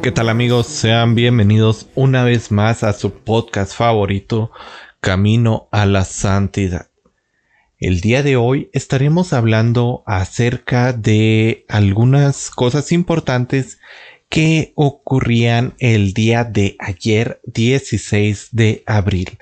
¿Qué tal amigos? Sean bienvenidos una vez más a su podcast favorito, Camino a la Santidad. El día de hoy estaremos hablando acerca de algunas cosas importantes que ocurrían el día de ayer 16 de abril.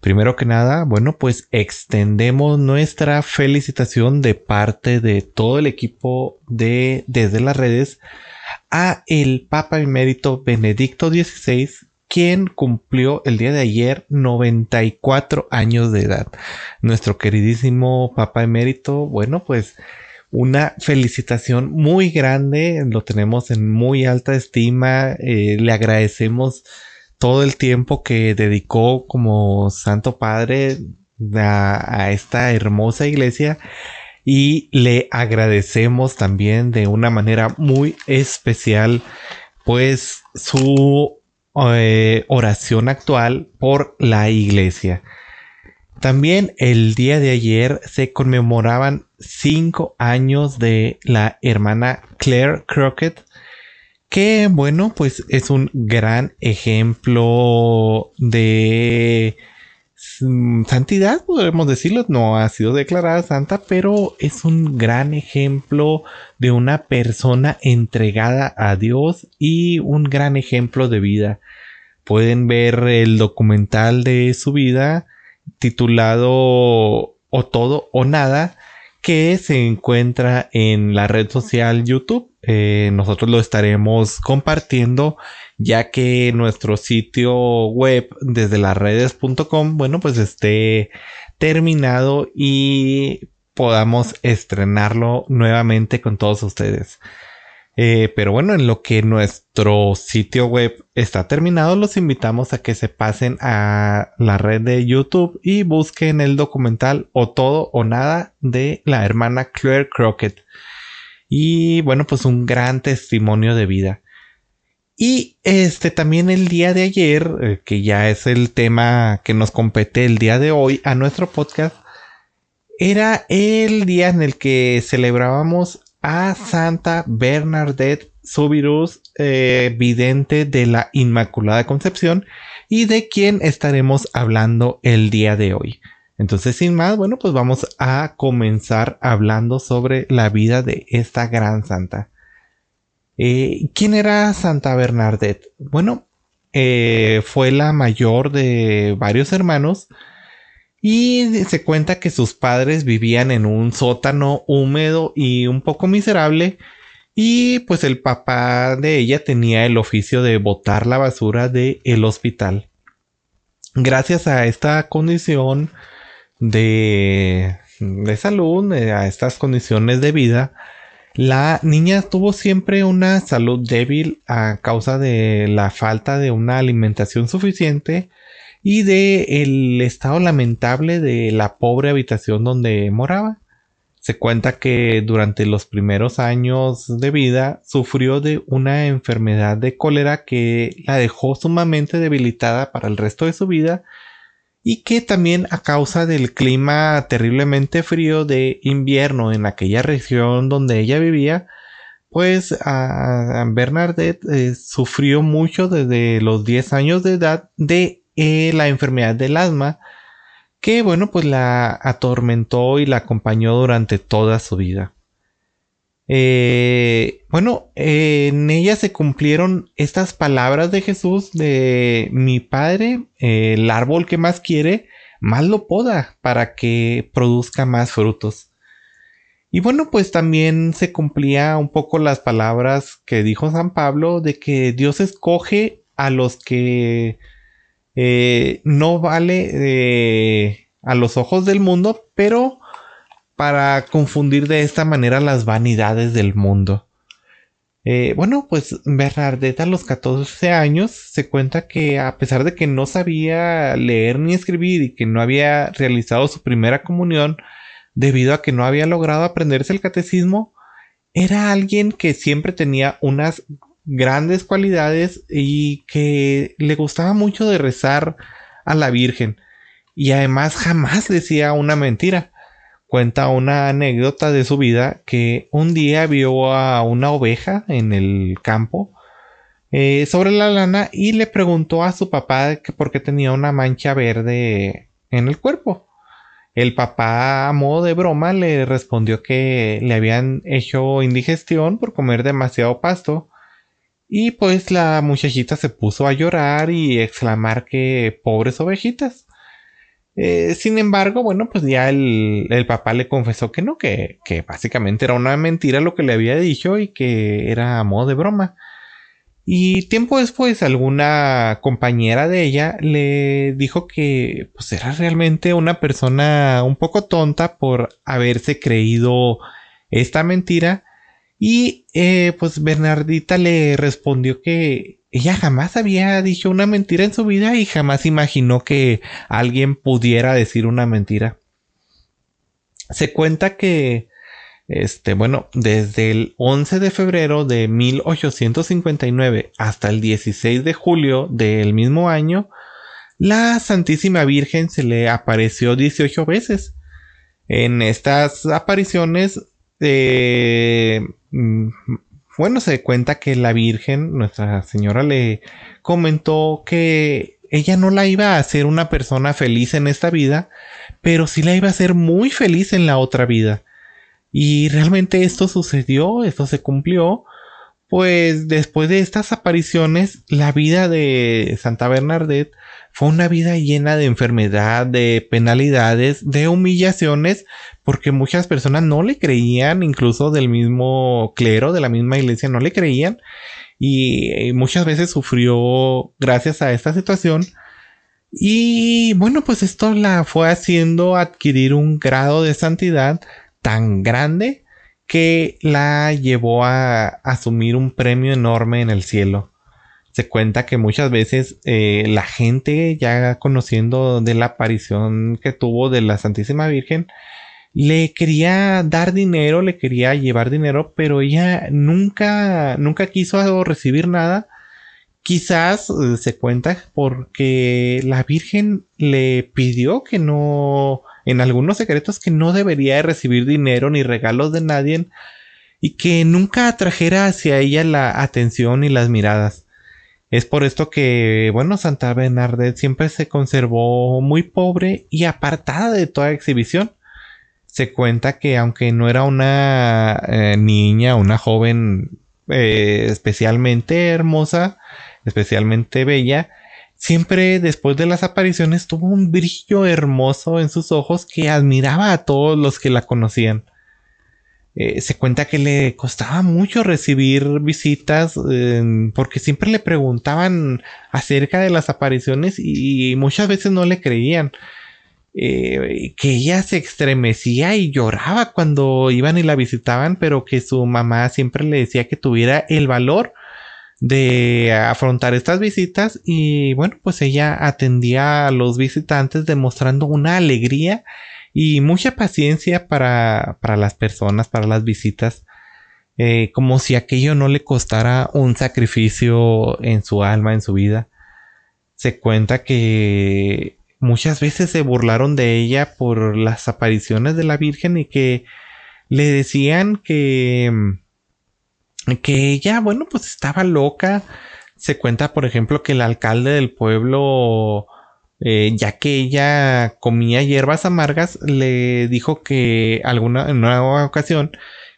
Primero que nada, bueno, pues extendemos nuestra felicitación de parte de todo el equipo de desde las redes a el Papa Emérito Benedicto XVI, quien cumplió el día de ayer 94 años de edad. Nuestro queridísimo Papa Emérito, bueno, pues una felicitación muy grande, lo tenemos en muy alta estima, eh, le agradecemos todo el tiempo que dedicó como Santo Padre a, a esta hermosa iglesia y le agradecemos también de una manera muy especial pues su eh, oración actual por la iglesia. También el día de ayer se conmemoraban cinco años de la hermana Claire Crockett, que bueno, pues es un gran ejemplo de santidad, podemos decirlo, no ha sido declarada santa, pero es un gran ejemplo de una persona entregada a Dios y un gran ejemplo de vida. Pueden ver el documental de su vida titulado O todo o nada que se encuentra en la red social YouTube. Eh, nosotros lo estaremos compartiendo ya que nuestro sitio web desde las redes.com, bueno, pues esté terminado y podamos estrenarlo nuevamente con todos ustedes. Eh, pero bueno, en lo que nuestro sitio web está terminado, los invitamos a que se pasen a la red de YouTube y busquen el documental O todo o nada de la hermana Claire Crockett. Y bueno, pues un gran testimonio de vida. Y este también el día de ayer, eh, que ya es el tema que nos compete el día de hoy a nuestro podcast, era el día en el que celebrábamos a Santa Bernadette Subirus, eh, vidente de la Inmaculada Concepción, y de quien estaremos hablando el día de hoy. Entonces, sin más, bueno, pues vamos a comenzar hablando sobre la vida de esta gran santa. Eh, ¿Quién era Santa Bernadette? Bueno, eh, fue la mayor de varios hermanos y se cuenta que sus padres vivían en un sótano húmedo y un poco miserable. Y pues el papá de ella tenía el oficio de botar la basura del el hospital. Gracias a esta condición de, de salud, eh, a estas condiciones de vida, la niña tuvo siempre una salud débil a causa de la falta de una alimentación suficiente y de el estado lamentable de la pobre habitación donde moraba. Se cuenta que durante los primeros años de vida sufrió de una enfermedad de cólera que la dejó sumamente debilitada para el resto de su vida y que también a causa del clima terriblemente frío de invierno en aquella región donde ella vivía, pues a Bernadette eh, sufrió mucho desde los 10 años de edad de eh, la enfermedad del asma, que bueno, pues la atormentó y la acompañó durante toda su vida. Eh, bueno, en ella se cumplieron estas palabras de Jesús de mi padre, el árbol que más quiere, más lo poda para que produzca más frutos. Y bueno, pues también se cumplía un poco las palabras que dijo San Pablo de que Dios escoge a los que eh, no vale eh, a los ojos del mundo, pero para confundir de esta manera las vanidades del mundo. Eh, bueno, pues Bernadette a los 14 años se cuenta que a pesar de que no sabía leer ni escribir y que no había realizado su primera comunión, debido a que no había logrado aprenderse el catecismo, era alguien que siempre tenía unas grandes cualidades y que le gustaba mucho de rezar a la Virgen y además jamás decía una mentira. Cuenta una anécdota de su vida que un día vio a una oveja en el campo eh, sobre la lana y le preguntó a su papá que por qué tenía una mancha verde en el cuerpo. El papá, a modo de broma, le respondió que le habían hecho indigestión por comer demasiado pasto. Y pues la muchachita se puso a llorar y exclamar que pobres ovejitas. Eh, sin embargo, bueno, pues ya el, papá le confesó que no, que, que, básicamente era una mentira lo que le había dicho y que era a modo de broma. Y tiempo después alguna compañera de ella le dijo que pues era realmente una persona un poco tonta por haberse creído esta mentira. Y eh, pues Bernardita le respondió que ella jamás había dicho una mentira en su vida y jamás imaginó que alguien pudiera decir una mentira. Se cuenta que, este, bueno, desde el 11 de febrero de 1859 hasta el 16 de julio del mismo año, la Santísima Virgen se le apareció 18 veces. En estas apariciones, eh, bueno, se cuenta que la Virgen, Nuestra Señora, le comentó que ella no la iba a hacer una persona feliz en esta vida, pero sí la iba a hacer muy feliz en la otra vida. Y realmente esto sucedió, esto se cumplió, pues después de estas apariciones, la vida de Santa Bernadette fue una vida llena de enfermedad, de penalidades, de humillaciones, porque muchas personas no le creían, incluso del mismo clero, de la misma iglesia, no le creían. Y, muchas veces sufrió gracias a esta situación. Y bueno, pues esto la fue haciendo adquirir un grado de santidad tan grande que la llevó a asumir un premio enorme en el cielo se cuenta que muchas veces eh, la gente ya conociendo de la aparición que tuvo de la Santísima Virgen, le quería dar dinero, le quería llevar dinero, pero ella nunca, nunca quiso recibir nada. Quizás eh, se cuenta porque la Virgen le pidió que no, en algunos secretos, que no debería recibir dinero ni regalos de nadie y que nunca atrajera hacia ella la atención y las miradas. Es por esto que, bueno, Santa Bernadette siempre se conservó muy pobre y apartada de toda exhibición. Se cuenta que aunque no era una eh, niña, una joven eh, especialmente hermosa, especialmente bella, siempre después de las apariciones tuvo un brillo hermoso en sus ojos que admiraba a todos los que la conocían. Eh, se cuenta que le costaba mucho recibir visitas porque siempre le preguntaban acerca de las apariciones y, muchas veces no le creían. Eh, que ella se estremecía y lloraba cuando iban y la visitaban, pero que su mamá siempre le decía que tuviera el valor de afrontar estas visitas y bueno, pues ella atendía a los visitantes demostrando una alegría y mucha paciencia para, las personas, para las visitas, eh, como si aquello no le costara un sacrificio en su alma, en su vida. Se cuenta que muchas veces se burlaron de ella por las apariciones de la Virgen y que le decían que que ella, bueno, pues estaba loca. Se cuenta, por ejemplo, que el alcalde del pueblo eh, ya que ella comía hierbas amargas, le dijo que alguna, en una ocasión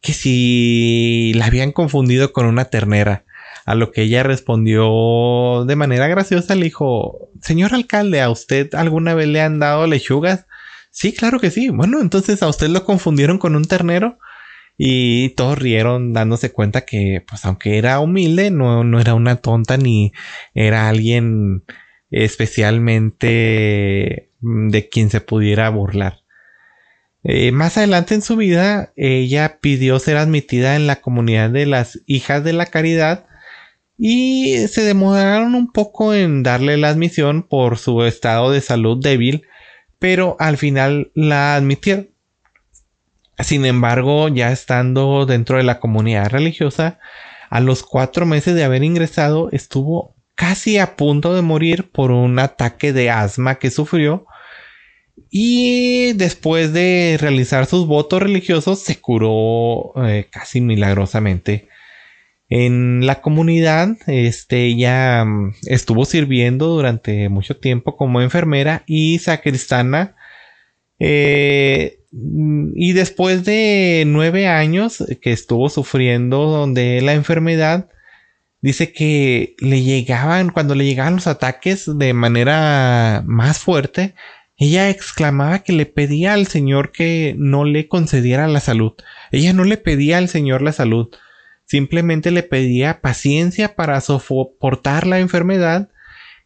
que si la habían confundido con una ternera. A lo que ella respondió de manera graciosa, le dijo, señor alcalde, ¿a usted alguna vez le han dado lechugas? Sí, claro que sí. Bueno, entonces a usted lo confundieron con un ternero. Y todos rieron dándose cuenta que, pues aunque era humilde, no, no era una tonta ni era alguien especialmente mm, de quien se pudiera burlar. Eh, más adelante en su vida, ella pidió ser admitida en la comunidad de las hijas de la caridad y se demoraron un poco en darle la admisión por su estado de salud débil, pero al final la admitieron. Sin embargo, ya estando dentro de la comunidad religiosa, a los cuatro meses de haber ingresado, estuvo casi a punto de morir por un ataque de asma que sufrió. Y después de realizar sus votos religiosos, se curó eh, casi milagrosamente. En la comunidad, este, ella mm, estuvo sirviendo durante mucho tiempo como enfermera y sacristana. Eh, y después de nueve años que estuvo sufriendo donde la enfermedad, dice que le llegaban, cuando le llegaban los ataques de manera más fuerte, ella exclamaba que le pedía al Señor que no le concediera la salud. Ella no le pedía al Señor la salud, simplemente le pedía paciencia para soportar la enfermedad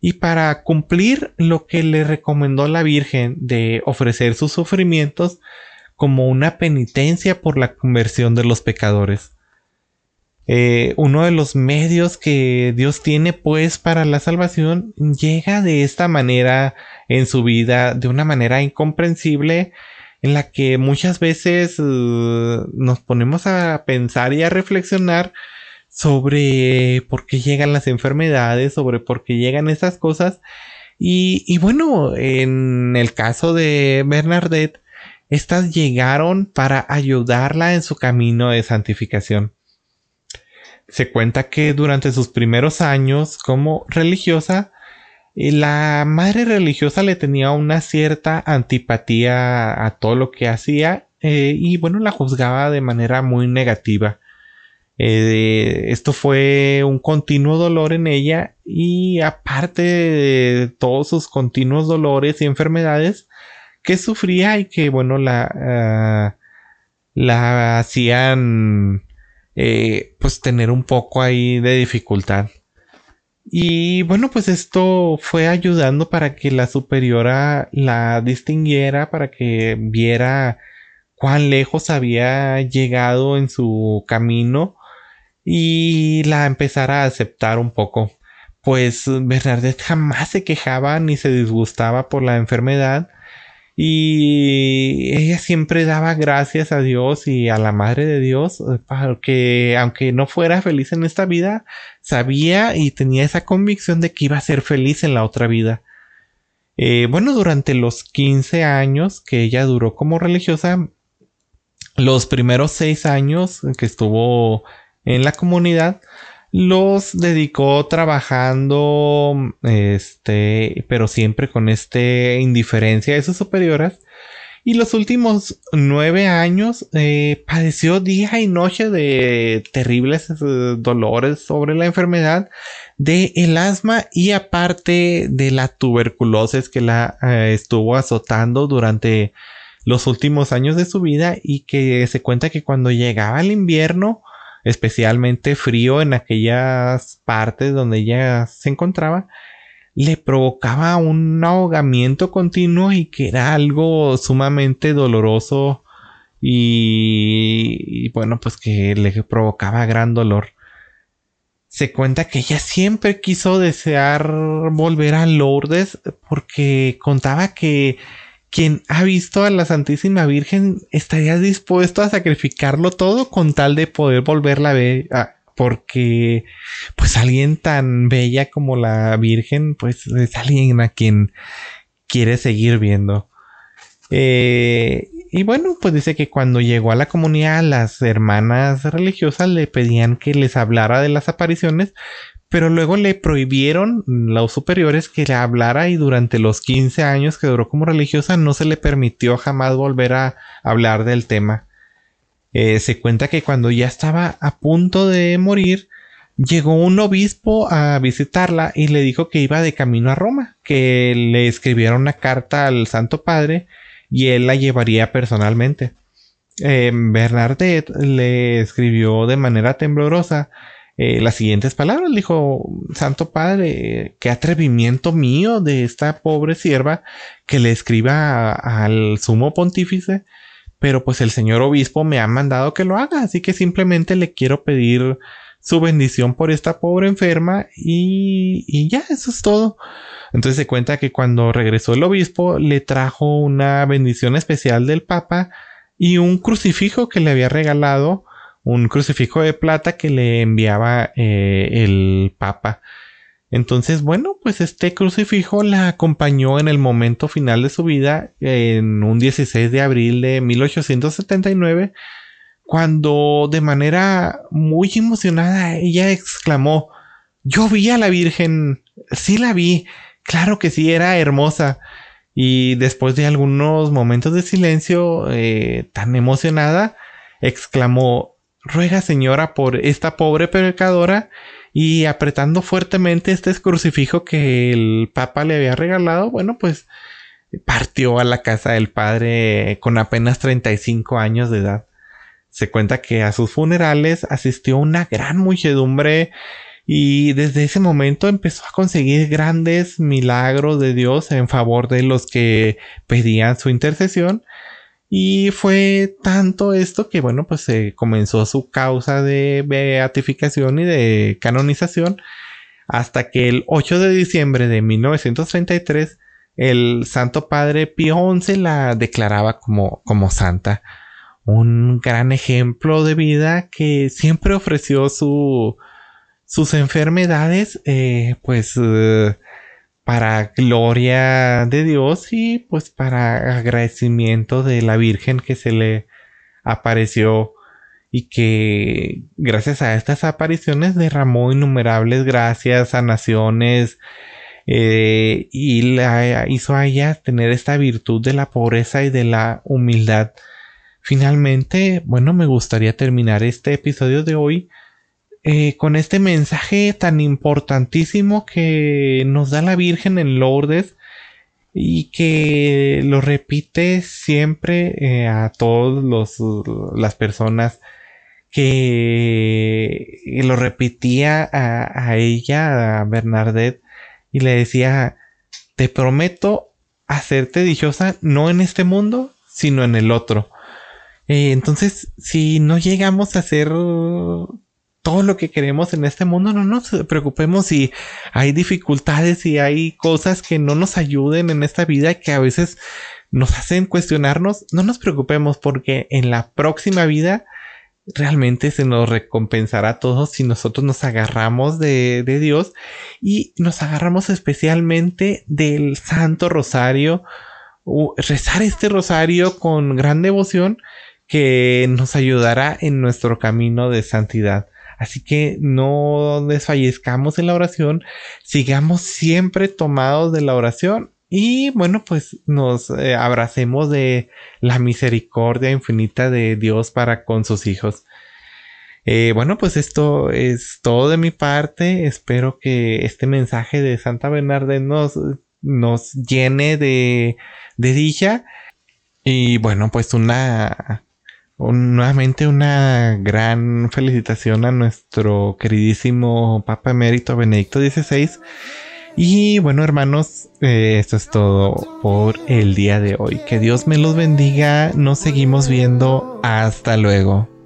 y para cumplir lo que le recomendó la Virgen de ofrecer sus sufrimientos como una penitencia por la conversión de los pecadores. Eh, uno de los medios que Dios tiene pues para la salvación llega de esta manera en su vida, de una manera incomprensible, en la que muchas veces eh, nos ponemos a pensar y a reflexionar sobre por qué llegan las enfermedades, sobre por qué llegan esas cosas. Y, y bueno, en el caso de Bernadette, estas llegaron para ayudarla en su camino de santificación. Se cuenta que durante sus primeros años como religiosa, eh, la madre religiosa le tenía una cierta antipatía a todo lo que hacía eh, y bueno, la juzgaba de manera muy negativa. Eh, esto fue un continuo dolor en ella y aparte de todos sus continuos dolores y enfermedades que sufría y que bueno la, la hacían pues tener un poco ahí de dificultad. Y bueno, pues esto fue ayudando para que la superiora la distinguiera, para que viera cuán lejos había llegado en su camino y la empezara a aceptar un poco. Pues Bernadette jamás se quejaba ni se disgustaba por la enfermedad y ella siempre daba gracias a Dios y a la Madre de Dios, eh, porque aunque no fuera feliz en esta vida, sabía y tenía esa convicción de que iba a ser feliz en la otra vida. Eh, bueno, durante los 15 años que ella duró como religiosa, los primeros 6 años que estuvo en la comunidad, los dedicó trabajando, este, pero siempre con este indiferencia de sus superiores. Y los últimos nueve años eh, padeció día y noche de terribles eh, dolores sobre la enfermedad de el asma y aparte de la tuberculosis que la eh, estuvo azotando durante los últimos años de su vida y que se cuenta que cuando llegaba el invierno especialmente frío en aquellas partes donde ella se encontraba, le provocaba un ahogamiento continuo y que era algo sumamente doloroso y, bueno, pues que le provocaba gran dolor. Se cuenta que ella siempre quiso desear volver a Lourdes porque contaba que quien ha visto a la Santísima Virgen estaría dispuesto a sacrificarlo todo con tal de poder volverla a ver. porque pues alguien tan bella como la Virgen pues es alguien a quien quiere seguir viendo. Eh, y bueno, pues dice que cuando llegó a la comunidad las hermanas religiosas le pedían que les hablara de las apariciones, pero luego le prohibieron los superiores que le hablara y durante los 15 años que duró como religiosa no se le permitió jamás volver a hablar del tema. Eh, se cuenta que cuando ya estaba a punto de morir, llegó un obispo a visitarla y le dijo que iba de camino a Roma, que le escribiera una carta al Santo Padre y él la llevaría personalmente. Eh, le escribió de manera temblorosa eh, las siguientes palabras. Dijo, Santo Padre, qué atrevimiento mío de esta pobre sierva que le escriba al sumo pontífice pero pues el señor obispo me ha mandado que lo haga, así que simplemente le quiero pedir su bendición por esta pobre enferma y, y ya, eso es todo. Entonces se cuenta que cuando regresó el obispo le trajo una bendición especial del Papa y un crucifijo que le había regalado, un crucifijo de plata que le enviaba eh, el Papa. Entonces, bueno, pues este crucifijo la acompañó en el momento final de su vida, en un 16 de abril de 1879, cuando de manera muy emocionada ella exclamó, yo vi a la Virgen, sí la vi, claro que sí, era hermosa. Y después de algunos momentos de silencio, eh, tan emocionada, exclamó, ruega señora por esta pobre pecadora y apretando fuertemente este crucifijo que el Papa le había regalado, bueno, pues partió a la casa del padre con apenas 35 años de edad. Se cuenta que a sus funerales asistió una gran muchedumbre y desde ese momento empezó a conseguir grandes milagros de Dios en favor de los que pedían su intercesión y fue tanto esto que, bueno, pues se comenzó su causa de beatificación y de canonización hasta que el 8 de diciembre de 1933 el Santo Padre Pío XI la declaraba como, como santa. Un gran ejemplo de vida que siempre ofreció su, sus enfermedades, eh, pues eh, para gloria de Dios y pues para agradecimiento de la Virgen que se le apareció y que gracias a estas apariciones derramó innumerables gracias, sanaciones eh, y la hizo a ella tener esta virtud de la pobreza y de la humildad. Finalmente, bueno, me gustaría terminar este episodio de hoy eh, con este mensaje tan importantísimo que nos da la Virgen en Lourdes y que lo repite siempre eh, a todas las personas que lo repetía a, ella, a Bernadette, y le decía, te prometo hacerte dichosa no en este mundo, sino en el otro. Eh, entonces, si no llegamos a ser todo lo que queremos en este mundo, no nos preocupemos si hay dificultades y hay cosas que no nos ayuden en esta vida que a veces nos hacen cuestionarnos, no nos preocupemos porque en la próxima vida realmente se nos recompensará todo si nosotros nos agarramos de, de Dios y nos agarramos especialmente del Santo Rosario, rezar este rosario con gran devoción que nos ayudará en nuestro camino de santidad. Así que no desfallezcamos en la oración, sigamos siempre tomados de la oración y bueno, pues nos eh, abracemos de la misericordia infinita de Dios para con sus hijos. Eh, bueno, pues esto es todo de mi parte. Espero que este mensaje de Santa Bernarde nos, nos llene de, de dicha. Y bueno, pues una nuevamente una gran felicitación a nuestro queridísimo Papa Emérito Benedicto XVI. Y bueno, hermanos, eh, esto es todo por el día de hoy. Que Dios me los bendiga. Nos seguimos viendo. Hasta luego.